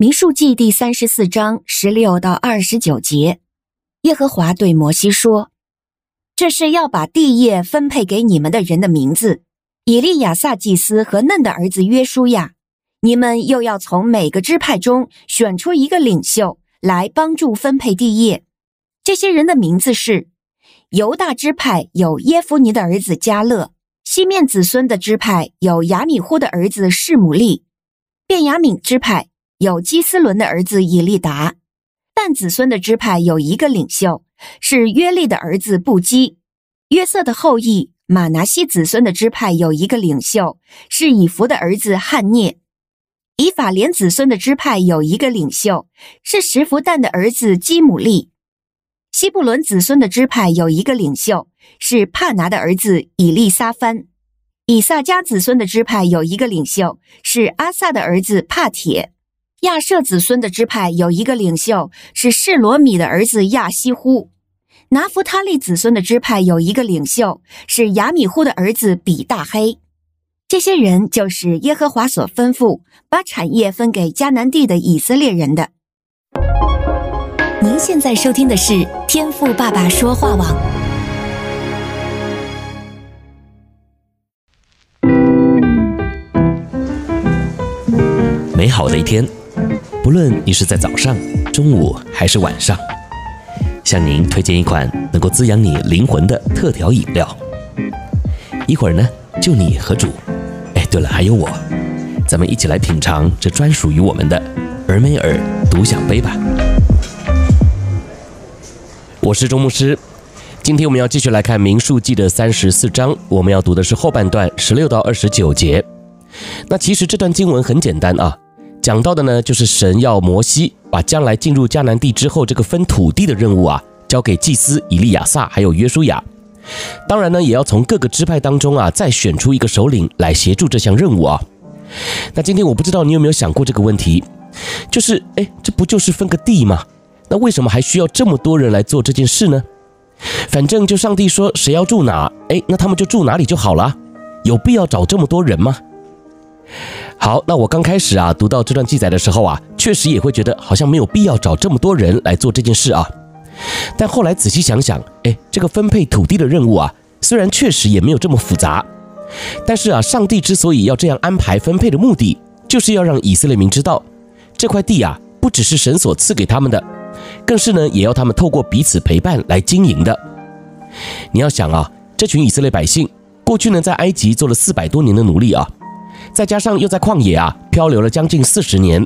民数记第三十四章十六到二十九节，耶和华对摩西说：“这是要把地业分配给你们的人的名字。以利亚撒祭司和嫩的儿子约书亚，你们又要从每个支派中选出一个领袖来帮助分配地业。这些人的名字是：犹大支派有耶夫尼的儿子加勒；西面子孙的支派有亚米呼的儿子示玛利；便雅悯支派。”有基斯伦的儿子以利达，但子孙的支派有一个领袖，是约利的儿子布基；约瑟的后裔马拿西子孙的支派有一个领袖，是以弗的儿子汉涅；以法莲子孙的支派有一个领袖，是石弗旦的儿子基姆利；西布伦子孙的支派有一个领袖，是帕拿的儿子以利撒番；以萨迦子孙的支派有一个领袖，是阿萨的儿子帕铁。亚设子孙的支派有一个领袖，是示罗米的儿子亚希乎；拿弗他利子孙的支派有一个领袖，是亚米呼的儿子比大黑。这些人就是耶和华所吩咐把产业分给迦南地的以色列人的。您现在收听的是天赋爸爸说话网。美好的一天。无论你是在早上、中午还是晚上，向您推荐一款能够滋养你灵魂的特调饮料。一会儿呢，就你和主，哎，对了，还有我，咱们一起来品尝这专属于我们的尔梅尔独享杯吧。我是周牧师，今天我们要继续来看民数记的三十四章，我们要读的是后半段十六到二十九节。那其实这段经文很简单啊。讲到的呢，就是神要摩西把将来进入迦南地之后这个分土地的任务啊，交给祭司以利亚撒还有约书亚。当然呢，也要从各个支派当中啊，再选出一个首领来协助这项任务啊。那今天我不知道你有没有想过这个问题，就是哎，这不就是分个地吗？那为什么还需要这么多人来做这件事呢？反正就上帝说谁要住哪，哎，那他们就住哪里就好了，有必要找这么多人吗？好，那我刚开始啊读到这段记载的时候啊，确实也会觉得好像没有必要找这么多人来做这件事啊。但后来仔细想想，哎，这个分配土地的任务啊，虽然确实也没有这么复杂，但是啊，上帝之所以要这样安排分配的目的，就是要让以色列民知道，这块地啊，不只是神所赐给他们的，更是呢，也要他们透过彼此陪伴来经营的。你要想啊，这群以色列百姓过去呢，在埃及做了四百多年的奴隶啊。再加上又在旷野啊漂流了将近四十年，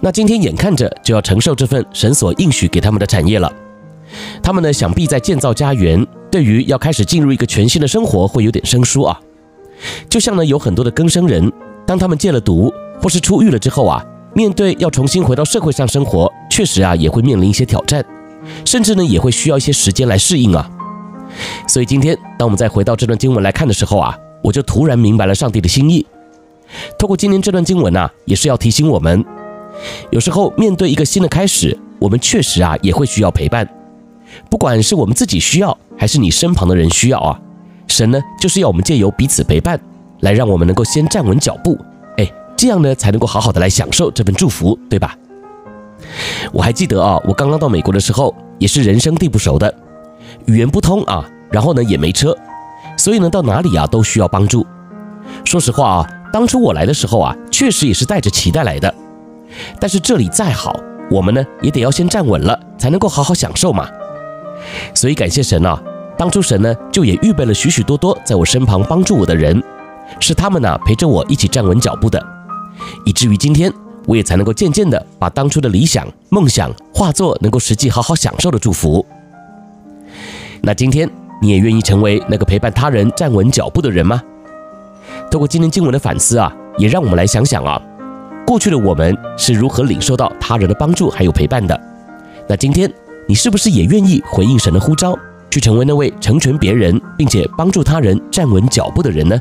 那今天眼看着就要承受这份神所应许给他们的产业了。他们呢，想必在建造家园，对于要开始进入一个全新的生活会有点生疏啊。就像呢，有很多的更生人，当他们戒了毒或是出狱了之后啊，面对要重新回到社会上生活，确实啊也会面临一些挑战，甚至呢也会需要一些时间来适应啊。所以今天当我们再回到这段经文来看的时候啊，我就突然明白了上帝的心意。透过今天这段经文呐、也是要提醒我们，有时候面对一个新的开始，我们确实啊也会需要陪伴，不管是我们自己需要，还是你身旁的人需要啊，神呢就是要我们借由彼此陪伴，来让我们能够先站稳脚步，哎，这样呢才能够好好的来享受这份祝福，对吧？我还记得啊，我刚刚到美国的时候，也是人生地不熟的，语言不通啊，然后呢也没车，所以呢到哪里啊都需要帮助。说实话啊。当初我来的时候啊，确实也是带着期待来的。但是这里再好，我们呢也得要先站稳了，才能够好好享受嘛。所以感谢神啊，当初神呢就也预备了许许多多在我身旁帮助我的人，是他们呢陪着我一起站稳脚步的，以至于今天我也才能够渐渐的把当初的理想梦想化作能够实际好好享受的祝福。那今天你也愿意成为那个陪伴他人站稳脚步的人吗？透过今天经文的反思啊，也让我们来想想啊，过去的我们是如何领受到他人的帮助还有陪伴的。那今天你是不是也愿意回应神的呼召，去成为那位成全别人并且帮助他人站稳脚步的人呢？